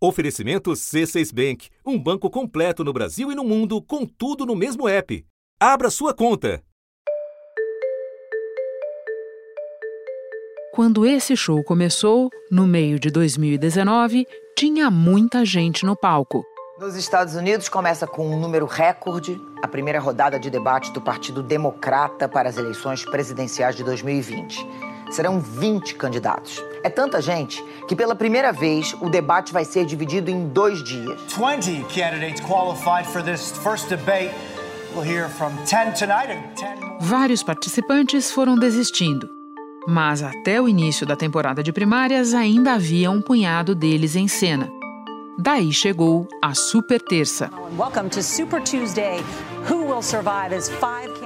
Oferecimento C6 Bank, um banco completo no Brasil e no mundo, com tudo no mesmo app. Abra sua conta. Quando esse show começou, no meio de 2019, tinha muita gente no palco. Nos Estados Unidos, começa com um número recorde a primeira rodada de debate do Partido Democrata para as eleições presidenciais de 2020. Serão 20 candidatos. É tanta gente que, pela primeira vez, o debate vai ser dividido em dois dias. 20 candidates qualified for this first debate. We'll hear from 10 tonight and 10 more. Vários participantes foram desistindo. Mas até o início da temporada de primárias ainda havia um punhado deles em cena. Daí chegou a Super Terça.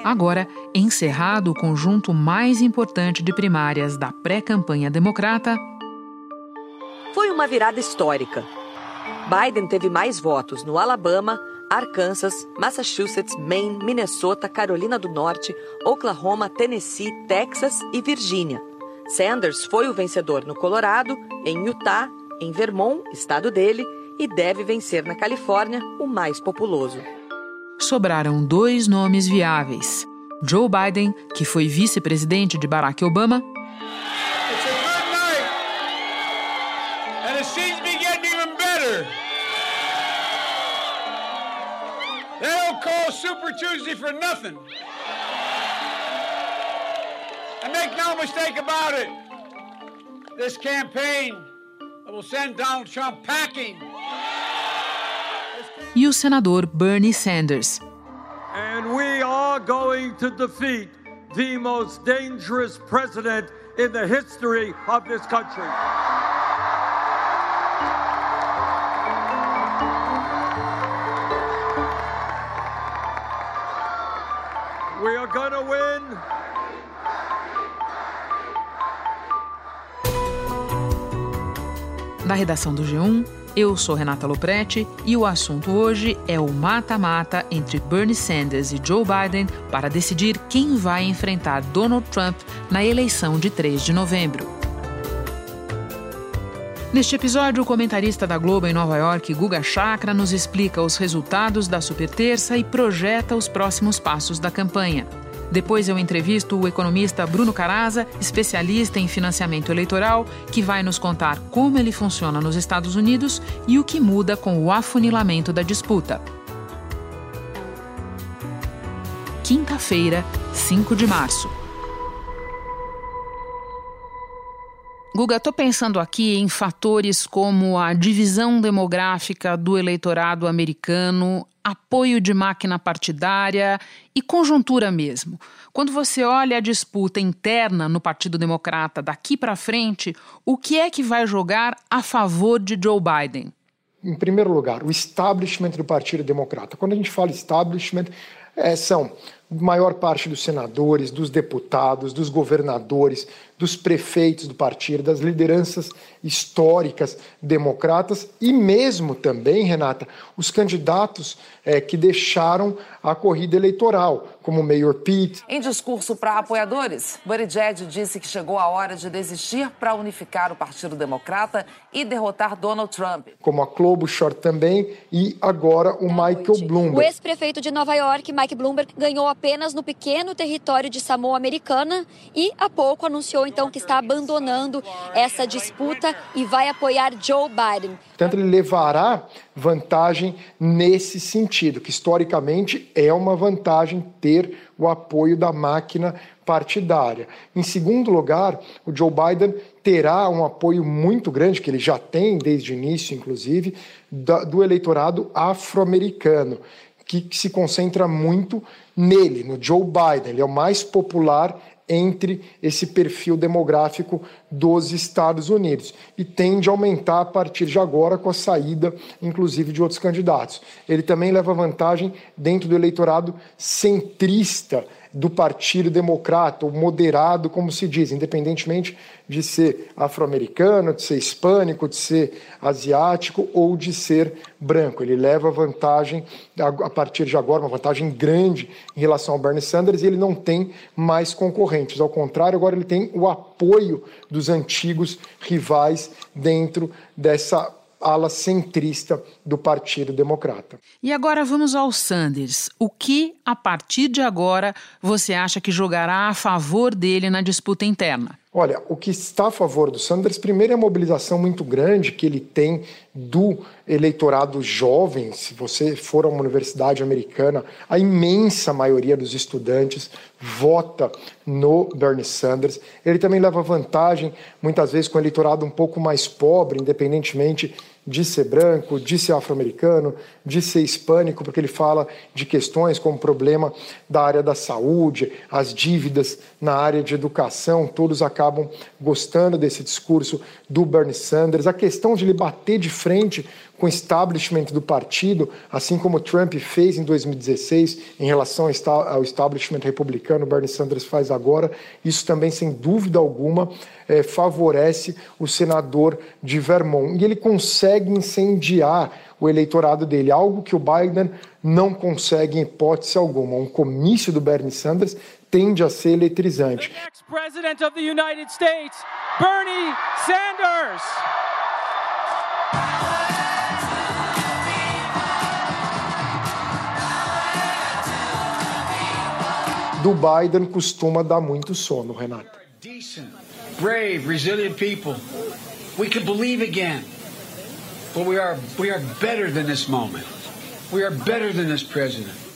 Agora, encerrado o conjunto mais importante de primárias da pré-campanha democrata, Foi uma virada histórica. Biden teve mais votos no Alabama, Arkansas, Massachusetts, Maine, Minnesota, Carolina do Norte, Oklahoma, Tennessee, Texas e Virgínia. Sanders foi o vencedor no Colorado, em Utah, em Vermont, estado dele, e deve vencer na Califórnia, o mais populoso. sobraram dois nomes viáveis: Joe Biden, que foi vice-presidente de Barack Obama, Super Tuesday for nothing. And make no mistake about it, this campaign will send Donald Trump packing. E o senador Bernie Sanders. And we are going to defeat the most dangerous president in the history of this country. We are going to win. Da redação do G1, eu sou Renata Loprete e o assunto hoje é o mata-mata entre Bernie Sanders e Joe Biden para decidir quem vai enfrentar Donald Trump na eleição de 3 de novembro. Neste episódio, o comentarista da Globo em Nova York, Guga Chakra, nos explica os resultados da Super Terça e projeta os próximos passos da campanha. Depois eu entrevisto o economista Bruno Caraza, especialista em financiamento eleitoral, que vai nos contar como ele funciona nos Estados Unidos e o que muda com o afunilamento da disputa. Quinta-feira, 5 de março. Guga, estou pensando aqui em fatores como a divisão demográfica do eleitorado americano, apoio de máquina partidária e conjuntura mesmo. Quando você olha a disputa interna no Partido Democrata daqui para frente, o que é que vai jogar a favor de Joe Biden? Em primeiro lugar, o establishment do Partido Democrata. Quando a gente fala establishment, é, são maior parte dos senadores, dos deputados, dos governadores, dos prefeitos do partido, das lideranças históricas democratas e mesmo também, Renata, os candidatos é, que deixaram a corrida eleitoral, como o Mayor Pete. Em discurso para apoiadores, Buttigieg disse que chegou a hora de desistir para unificar o Partido Democrata e derrotar Donald Trump. Como a Klobuchar também e agora o Michael O Bloomberg. ex-prefeito de Nova York, Mike Bloomberg, ganhou apenas no pequeno território de Samoa Americana e há pouco anunciou então que está abandonando essa disputa e vai apoiar Joe Biden. Portanto, ele levará vantagem nesse sentido, que historicamente é uma vantagem ter o apoio da máquina partidária. Em segundo lugar, o Joe Biden terá um apoio muito grande, que ele já tem desde o início, inclusive, do eleitorado afro-americano, que, que se concentra muito nele, no Joe Biden. Ele é o mais popular entre esse perfil demográfico dos Estados Unidos e tende a aumentar a partir de agora com a saída, inclusive, de outros candidatos. Ele também leva vantagem dentro do eleitorado centrista do Partido Democrata, ou moderado, como se diz, independentemente de ser afro-americano, de ser hispânico, de ser asiático ou de ser branco. Ele leva vantagem a partir de agora, uma vantagem grande em relação ao Bernie Sanders e ele não tem mais concorrentes. Ao contrário, agora ele tem o apoio dos antigos rivais dentro dessa ala centrista do Partido Democrata. E agora vamos ao Sanders. O que, a partir de agora, você acha que jogará a favor dele na disputa interna? Olha, o que está a favor do Sanders, primeiro, é a mobilização muito grande que ele tem do eleitorado jovem. Se você for a uma universidade americana, a imensa maioria dos estudantes vota no Bernie Sanders. Ele também leva vantagem, muitas vezes, com o eleitorado um pouco mais pobre, independentemente de ser branco, de ser afro-americano, de ser hispânico, porque ele fala de questões como o problema da área da saúde, as dívidas na área de educação, todos acabam gostando desse discurso do Bernie Sanders. A questão de ele bater de frente com o establishment do partido, assim como Trump fez em 2016 em relação ao establishment republicano, Bernie Sanders faz agora. Isso também, sem dúvida alguma, é, favorece o senador de Vermont. E ele consegue incendiar o eleitorado dele, algo que o Biden não consegue em hipótese alguma. Um comício do Bernie Sanders tende a ser eletrizante. President of the United States, Bernie Sanders. Do Biden costuma dar muito sono, Renato. Brave, resilient people. We can believe again. But we are we are better than this moment. We are better than this president.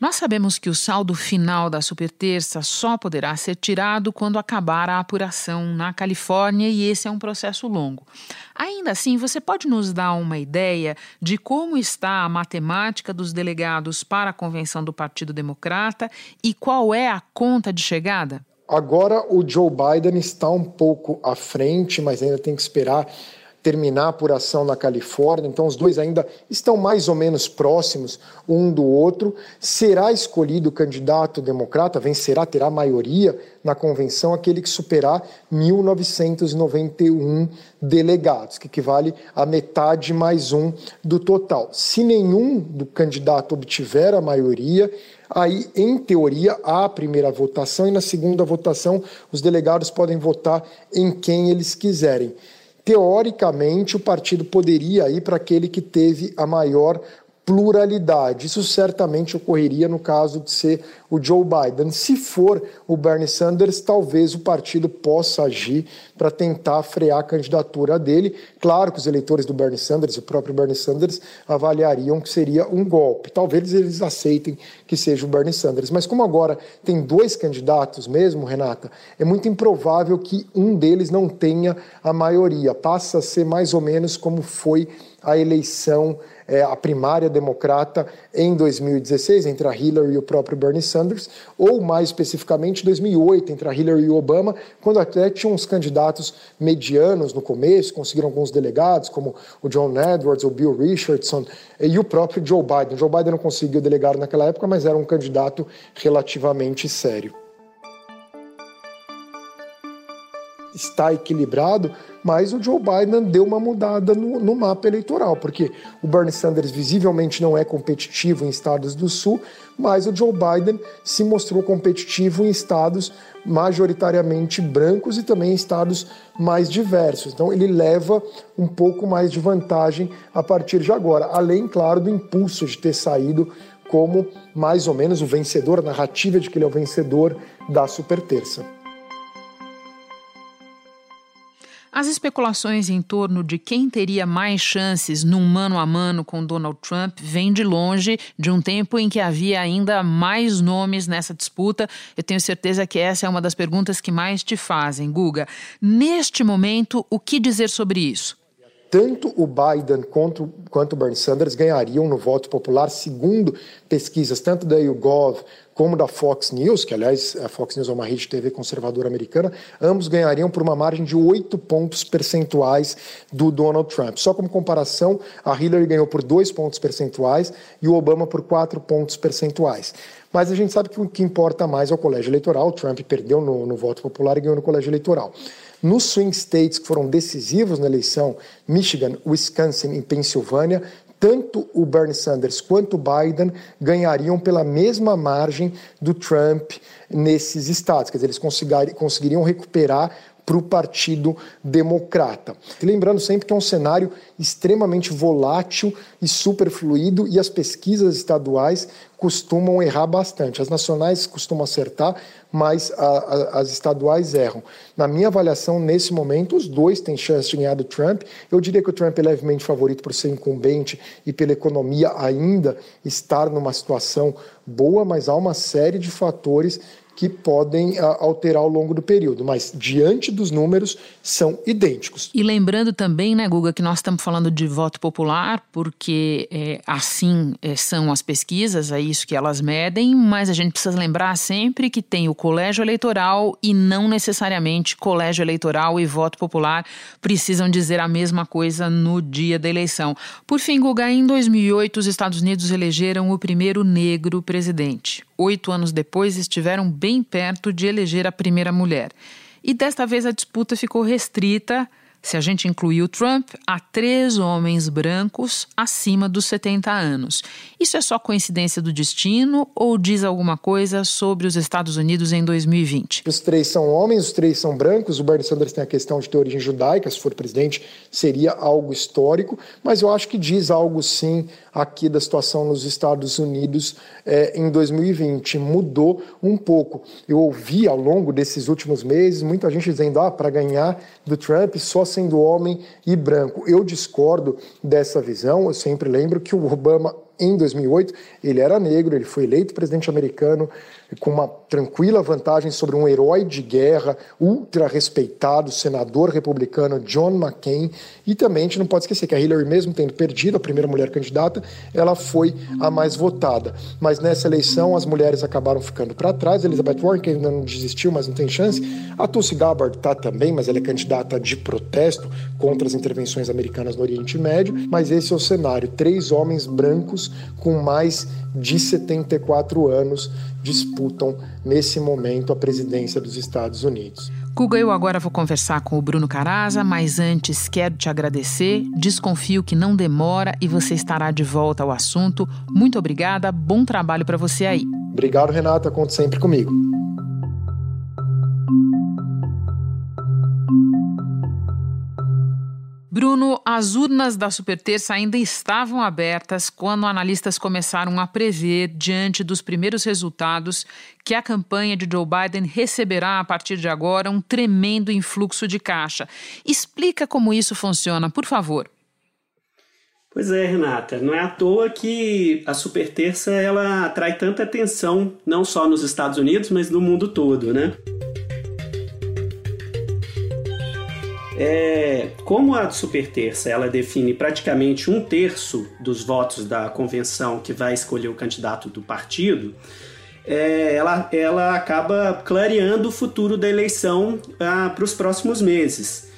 Nós sabemos que o saldo final da superterça só poderá ser tirado quando acabar a apuração na Califórnia e esse é um processo longo. Ainda assim, você pode nos dar uma ideia de como está a matemática dos delegados para a convenção do Partido Democrata e qual é a conta de chegada? Agora o Joe Biden está um pouco à frente, mas ainda tem que esperar terminar a apuração na Califórnia, então os dois ainda estão mais ou menos próximos um do outro. Será escolhido o candidato democrata, vencerá, terá maioria na convenção aquele que superar 1.991 delegados, que equivale a metade mais um do total. Se nenhum do candidato obtiver a maioria, aí, em teoria, há a primeira votação e na segunda votação os delegados podem votar em quem eles quiserem teoricamente, o partido poderia ir para aquele que teve a maior pluralidade. Isso certamente ocorreria no caso de ser o Joe Biden. Se for o Bernie Sanders, talvez o partido possa agir para tentar frear a candidatura dele. Claro que os eleitores do Bernie Sanders o próprio Bernie Sanders avaliariam que seria um golpe. Talvez eles aceitem que seja o Bernie Sanders. Mas como agora tem dois candidatos mesmo, Renata, é muito improvável que um deles não tenha a maioria. Passa a ser mais ou menos como foi a eleição é, a primária democrata em 2016 entre a Hillary e o próprio Bernie Sanders, ou mais especificamente 2008 entre a Hillary e o Obama, quando até tinham uns candidatos medianos no começo, conseguiram alguns delegados, como o John Edwards, o Bill Richardson e o próprio Joe Biden. Joe Biden não conseguiu delegado naquela época, mas era um candidato relativamente sério. Está equilibrado, mas o Joe Biden deu uma mudada no, no, mapa eleitoral, porque o Bernie Sanders visivelmente não é competitivo em estados do Sul, mas o Joe Biden se mostrou competitivo em estados majoritariamente brancos e também em estados mais diversos. Então ele leva um pouco mais de vantagem a partir de agora, além, claro, do impulso de ter saído como mais ou menos o vencedor, a narrativa de que ele é o vencedor da super As especulações em torno de quem teria mais chances num mano a mano com Donald Trump vêm de longe, de um tempo em que havia ainda mais nomes nessa disputa. Eu tenho certeza que essa é uma das perguntas que mais te fazem, Guga. Neste momento, o que dizer sobre isso? Tanto o Biden quanto, quanto o Bernie Sanders ganhariam no voto popular, segundo pesquisas tanto da YouGov como da Fox News, que aliás a Fox News é uma rede de TV conservadora americana, ambos ganhariam por uma margem de oito pontos percentuais do Donald Trump. Só como comparação, a Hillary ganhou por dois pontos percentuais e o Obama por quatro pontos percentuais. Mas a gente sabe que o que importa mais é o colégio eleitoral. O Trump perdeu no, no voto popular e ganhou no colégio eleitoral. Nos swing states que foram decisivos na eleição, Michigan, Wisconsin e Pensilvânia, tanto o Bernie Sanders quanto o Biden ganhariam pela mesma margem do Trump nesses estados. Quer dizer, eles conseguiriam recuperar para o Partido Democrata. E lembrando sempre que é um cenário extremamente volátil e superfluido e as pesquisas estaduais costumam errar bastante. As nacionais costumam acertar, mas a, a, as estaduais erram. Na minha avaliação, nesse momento, os dois têm chance de ganhar do Trump. Eu diria que o Trump é levemente favorito por ser incumbente e pela economia ainda estar numa situação boa, mas há uma série de fatores que podem alterar ao longo do período, mas diante dos números são idênticos. E lembrando também, né, Guga, que nós estamos falando de voto popular, porque é, assim é, são as pesquisas, é isso que elas medem, mas a gente precisa lembrar sempre que tem o colégio eleitoral e não necessariamente colégio eleitoral e voto popular precisam dizer a mesma coisa no dia da eleição. Por fim, Guga, em 2008 os Estados Unidos elegeram o primeiro negro presidente. Oito anos depois estiveram bem bem perto de eleger a primeira mulher. E desta vez a disputa ficou restrita se a gente incluir o Trump, há três homens brancos acima dos 70 anos. Isso é só coincidência do destino ou diz alguma coisa sobre os Estados Unidos em 2020? Os três são homens, os três são brancos. O Bernie Sanders tem a questão de ter origem judaica, se for presidente, seria algo histórico, mas eu acho que diz algo sim aqui da situação nos Estados Unidos é, em 2020. Mudou um pouco. Eu ouvi ao longo desses últimos meses muita gente dizendo: ah, para ganhar do Trump só sendo homem e branco. Eu discordo dessa visão. Eu sempre lembro que o Obama em 2008, ele era negro, ele foi eleito presidente americano com uma tranquila vantagem sobre um herói de guerra ultra respeitado, senador republicano John McCain. E também a gente não pode esquecer que a Hillary, mesmo tendo perdido a primeira mulher candidata, ela foi a mais votada. Mas nessa eleição as mulheres acabaram ficando para trás. Elizabeth Warren, que ainda não desistiu, mas não tem chance. A Tulsi Gabbard está também, mas ela é candidata de protesto contra as intervenções americanas no Oriente Médio. Mas esse é o cenário: três homens brancos com mais de 74 anos disputam nesse momento a presidência dos Estados Unidos. Guga, eu agora vou conversar com o Bruno Caraza, mas antes quero te agradecer. Desconfio que não demora e você estará de volta ao assunto. Muito obrigada, bom trabalho para você aí. Obrigado, Renata, conte sempre comigo. Bruno, as urnas da Superterça ainda estavam abertas quando analistas começaram a prever, diante dos primeiros resultados, que a campanha de Joe Biden receberá a partir de agora um tremendo influxo de caixa. Explica como isso funciona, por favor. Pois é, Renata, não é à toa que a Superterça ela atrai tanta atenção, não só nos Estados Unidos, mas no mundo todo, né? É, como a superterça ela define praticamente um terço dos votos da convenção que vai escolher o candidato do partido, é, ela, ela acaba clareando o futuro da eleição ah, para os próximos meses.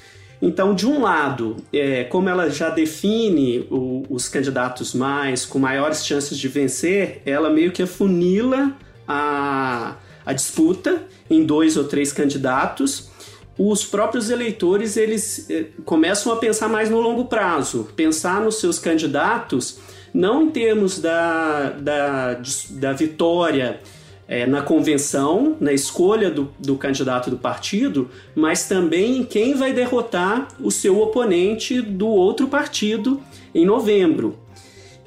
Então, de um lado, é, como ela já define o, os candidatos mais com maiores chances de vencer, ela meio que afunila a, a disputa em dois ou três candidatos os próprios eleitores eles eh, começam a pensar mais no longo prazo, pensar nos seus candidatos não em termos da, da, da vitória é, na convenção, na escolha do, do candidato do partido, mas também em quem vai derrotar o seu oponente do outro partido em novembro.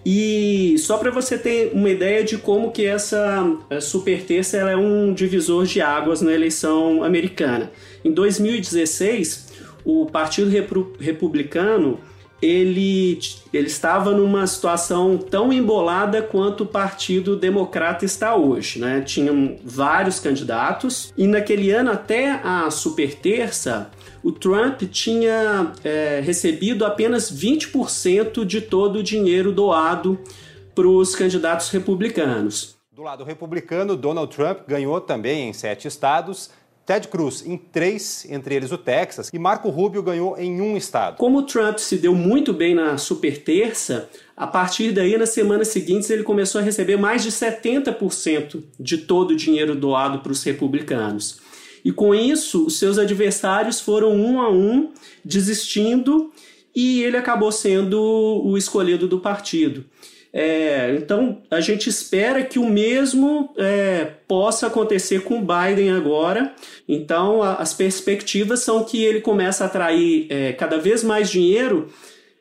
E só para você ter uma ideia de como que essa eh, super terça é um divisor de águas na eleição americana. Em 2016, o Partido Republicano ele, ele estava numa situação tão embolada quanto o Partido Democrata está hoje. Né? Tinham vários candidatos e naquele ano, até a super terça, o Trump tinha é, recebido apenas 20% de todo o dinheiro doado para os candidatos republicanos. Do lado republicano, Donald Trump ganhou também em sete estados Ted Cruz em três, entre eles o Texas, e Marco Rubio ganhou em um estado. Como o Trump se deu muito bem na super terça, a partir daí, nas semanas seguintes, ele começou a receber mais de 70% de todo o dinheiro doado para os republicanos. E com isso, os seus adversários foram um a um desistindo e ele acabou sendo o escolhido do partido. É, então a gente espera que o mesmo é, possa acontecer com o Biden agora. Então a, as perspectivas são que ele comece a atrair é, cada vez mais dinheiro,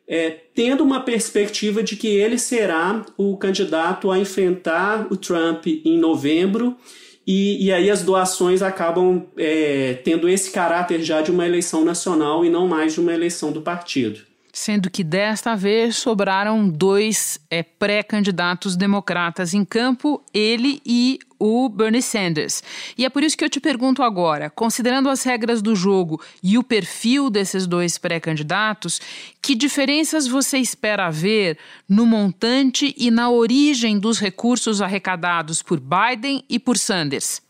é, tendo uma perspectiva de que ele será o candidato a enfrentar o Trump em novembro. E, e aí as doações acabam é, tendo esse caráter já de uma eleição nacional e não mais de uma eleição do partido sendo que desta vez sobraram dois é, pré-candidatos democratas em campo, ele e o Bernie Sanders. E é por isso que eu te pergunto agora, considerando as regras do jogo e o perfil desses dois pré-candidatos, que diferenças você espera ver no montante e na origem dos recursos arrecadados por Biden e por Sanders?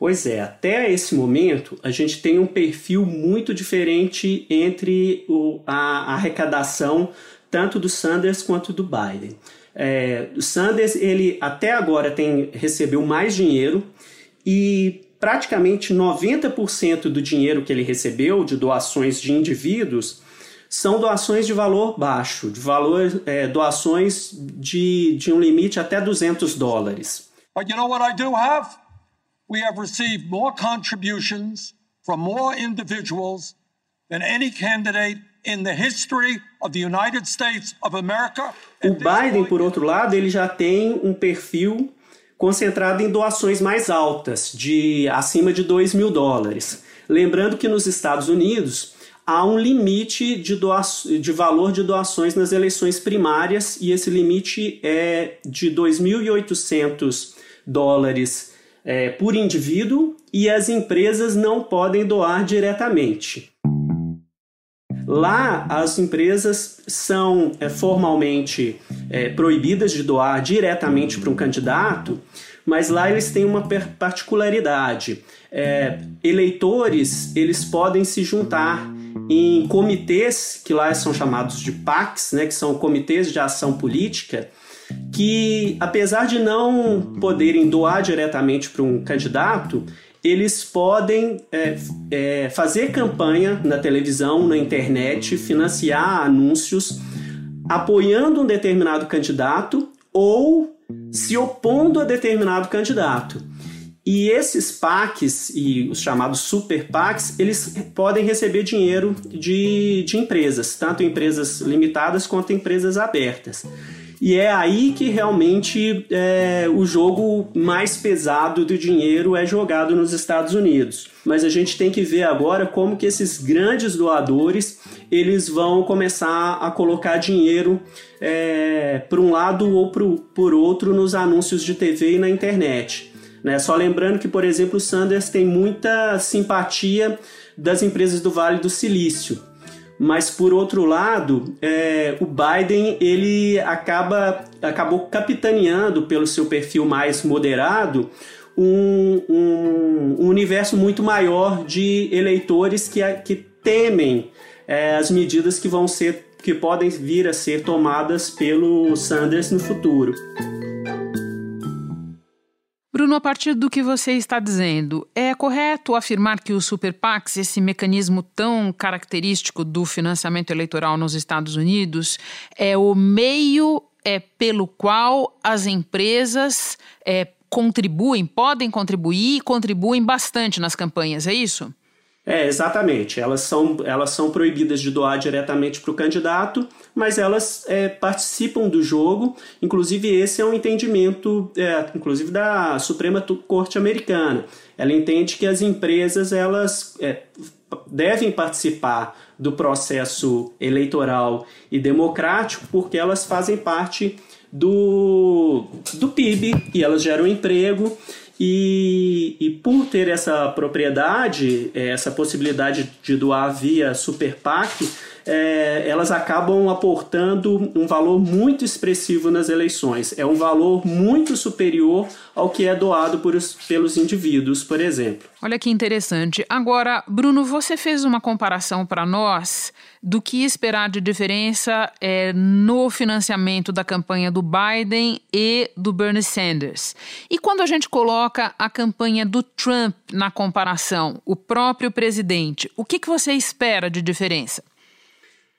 Pois é, até esse momento a gente tem um perfil muito diferente entre o, a, a arrecadação tanto do Sanders quanto do Biden. É, o Sanders ele até agora tem recebeu mais dinheiro e praticamente 90% do dinheiro que ele recebeu de doações de indivíduos são doações de valor baixo, de valor é, doações de, de um limite até 200 dólares. But you know what I do have? We have received more contributions from more individuals than any candidate in the history of the United States of America. O Biden, por outro lado, ele já tem um perfil concentrado em doações mais altas, de acima de 2 mil dólares. Lembrando que nos Estados Unidos há um limite de, doa de valor de doações nas eleições primárias e esse limite é de 2.800 dólares é, por indivíduo e as empresas não podem doar diretamente. Lá, as empresas são é, formalmente é, proibidas de doar diretamente para um candidato, mas lá eles têm uma particularidade. É, eleitores eles podem se juntar em comitês que lá são chamados de PACs, né, que são comitês de ação política, que, apesar de não poderem doar diretamente para um candidato, eles podem é, é, fazer campanha na televisão, na internet, financiar anúncios apoiando um determinado candidato ou se opondo a determinado candidato. E esses PACs e os chamados super PACs, eles podem receber dinheiro de, de empresas, tanto empresas limitadas quanto empresas abertas. E é aí que realmente é, o jogo mais pesado do dinheiro é jogado nos Estados Unidos. Mas a gente tem que ver agora como que esses grandes doadores eles vão começar a colocar dinheiro é, por um lado ou pro, por outro nos anúncios de TV e na internet. Né? Só lembrando que, por exemplo, o Sanders tem muita simpatia das empresas do Vale do Silício mas por outro lado, é, o Biden ele acaba acabou capitaneando pelo seu perfil mais moderado um, um, um universo muito maior de eleitores que, que temem é, as medidas que vão ser que podem vir a ser tomadas pelo Sanders no futuro. Bruno, a partir do que você está dizendo, é correto afirmar que o Super PACs, esse mecanismo tão característico do financiamento eleitoral nos Estados Unidos, é o meio é, pelo qual as empresas é, contribuem, podem contribuir e contribuem bastante nas campanhas, é isso? É, exatamente. Elas são, elas são proibidas de doar diretamente para o candidato, mas elas é, participam do jogo. Inclusive, esse é um entendimento, é, inclusive, da Suprema Corte Americana. Ela entende que as empresas elas é, devem participar do processo eleitoral e democrático porque elas fazem parte do, do PIB e elas geram emprego e, e por ter essa propriedade, é, essa possibilidade de doar via Super PAC, é, elas acabam aportando um valor muito expressivo nas eleições. É um valor muito superior ao que é doado por os, pelos indivíduos, por exemplo. Olha que interessante. Agora, Bruno, você fez uma comparação para nós do que esperar de diferença é, no financiamento da campanha do Biden e do Bernie Sanders. E quando a gente coloca a campanha do Trump na comparação, o próprio presidente, o que, que você espera de diferença?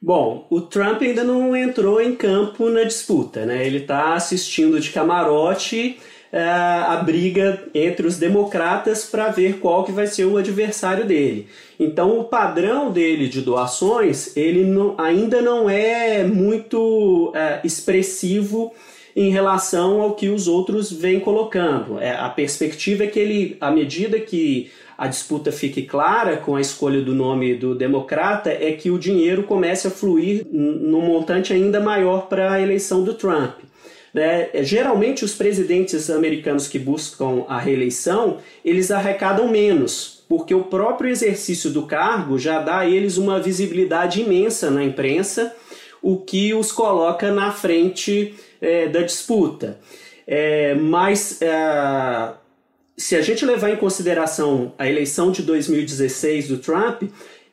Bom, o Trump ainda não entrou em campo na disputa, né? Ele está assistindo de camarote uh, a briga entre os democratas para ver qual que vai ser o adversário dele. Então, o padrão dele de doações, ele não, ainda não é muito uh, expressivo em relação ao que os outros vêm colocando. É, a perspectiva é que ele, à medida que a disputa fique clara com a escolha do nome do democrata, é que o dinheiro comece a fluir num montante ainda maior para a eleição do Trump. Né? Geralmente os presidentes americanos que buscam a reeleição, eles arrecadam menos, porque o próprio exercício do cargo já dá a eles uma visibilidade imensa na imprensa, o que os coloca na frente é, da disputa. É, mas é, se a gente levar em consideração a eleição de 2016 do Trump,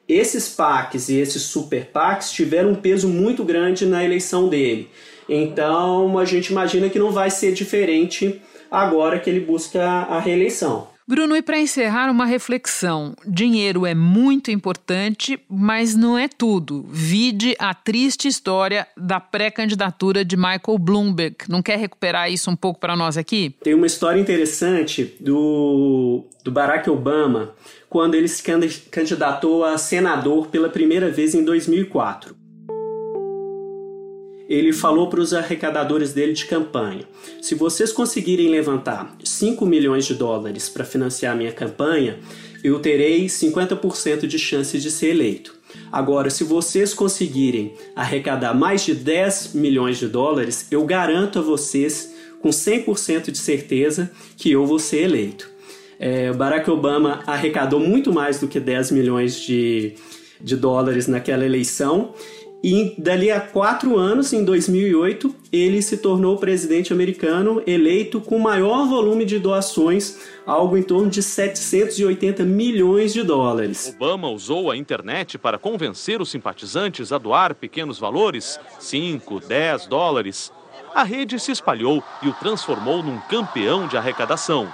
esses PACs e esses super PACs tiveram um peso muito grande na eleição dele. Então a gente imagina que não vai ser diferente agora que ele busca a reeleição. Bruno, e para encerrar, uma reflexão. Dinheiro é muito importante, mas não é tudo. Vide a triste história da pré-candidatura de Michael Bloomberg. Não quer recuperar isso um pouco para nós aqui? Tem uma história interessante do, do Barack Obama, quando ele se candidatou a senador pela primeira vez em 2004 ele falou para os arrecadadores dele de campanha: se vocês conseguirem levantar 5 milhões de dólares para financiar minha campanha, eu terei 50% de chance de ser eleito. Agora, se vocês conseguirem arrecadar mais de 10 milhões de dólares, eu garanto a vocês com 100% de certeza que eu vou ser eleito. É, Barack Obama arrecadou muito mais do que 10 milhões de, de dólares naquela eleição e dali a quatro anos, em 2008, ele se tornou o presidente americano eleito com maior volume de doações, algo em torno de 780 milhões de dólares. Obama usou a internet para convencer os simpatizantes a doar pequenos valores, 5, 10 dólares. A rede se espalhou e o transformou num campeão de arrecadação.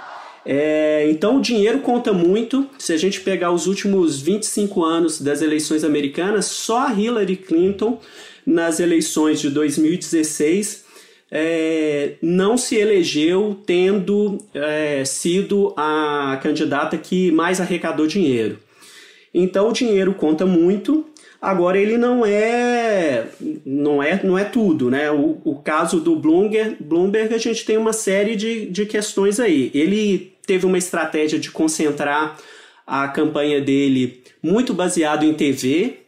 É, então o dinheiro conta muito. Se a gente pegar os últimos 25 anos das eleições americanas, só a Hillary Clinton, nas eleições de 2016, é, não se elegeu tendo é, sido a candidata que mais arrecadou dinheiro. Então o dinheiro conta muito. Agora ele não é não é não é tudo, né? O, o caso do Bloomberg, Bloomberg a gente tem uma série de, de questões aí. Ele teve uma estratégia de concentrar a campanha dele muito baseado em TV,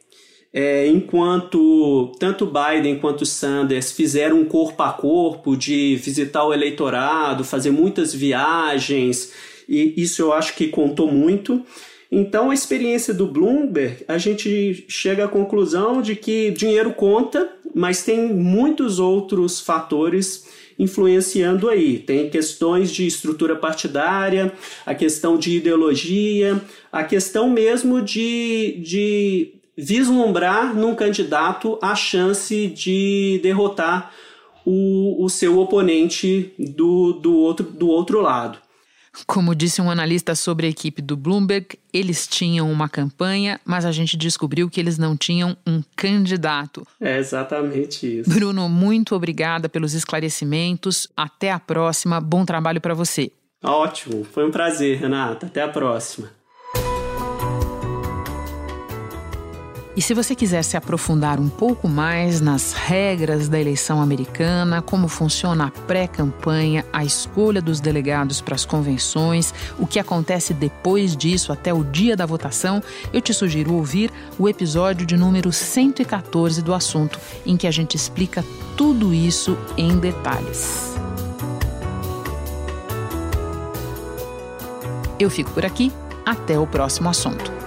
é, enquanto tanto Biden quanto Sanders fizeram um corpo a corpo de visitar o eleitorado, fazer muitas viagens, e isso eu acho que contou muito. Então, a experiência do Bloomberg, a gente chega à conclusão de que dinheiro conta, mas tem muitos outros fatores influenciando aí. Tem questões de estrutura partidária, a questão de ideologia, a questão mesmo de, de vislumbrar num candidato a chance de derrotar o, o seu oponente do, do, outro, do outro lado. Como disse um analista sobre a equipe do Bloomberg, eles tinham uma campanha, mas a gente descobriu que eles não tinham um candidato. É exatamente isso. Bruno, muito obrigada pelos esclarecimentos. Até a próxima. Bom trabalho para você. Ótimo. Foi um prazer, Renata. Até a próxima. E se você quiser se aprofundar um pouco mais nas regras da eleição americana, como funciona a pré-campanha, a escolha dos delegados para as convenções, o que acontece depois disso até o dia da votação, eu te sugiro ouvir o episódio de número 114 do assunto, em que a gente explica tudo isso em detalhes. Eu fico por aqui, até o próximo assunto.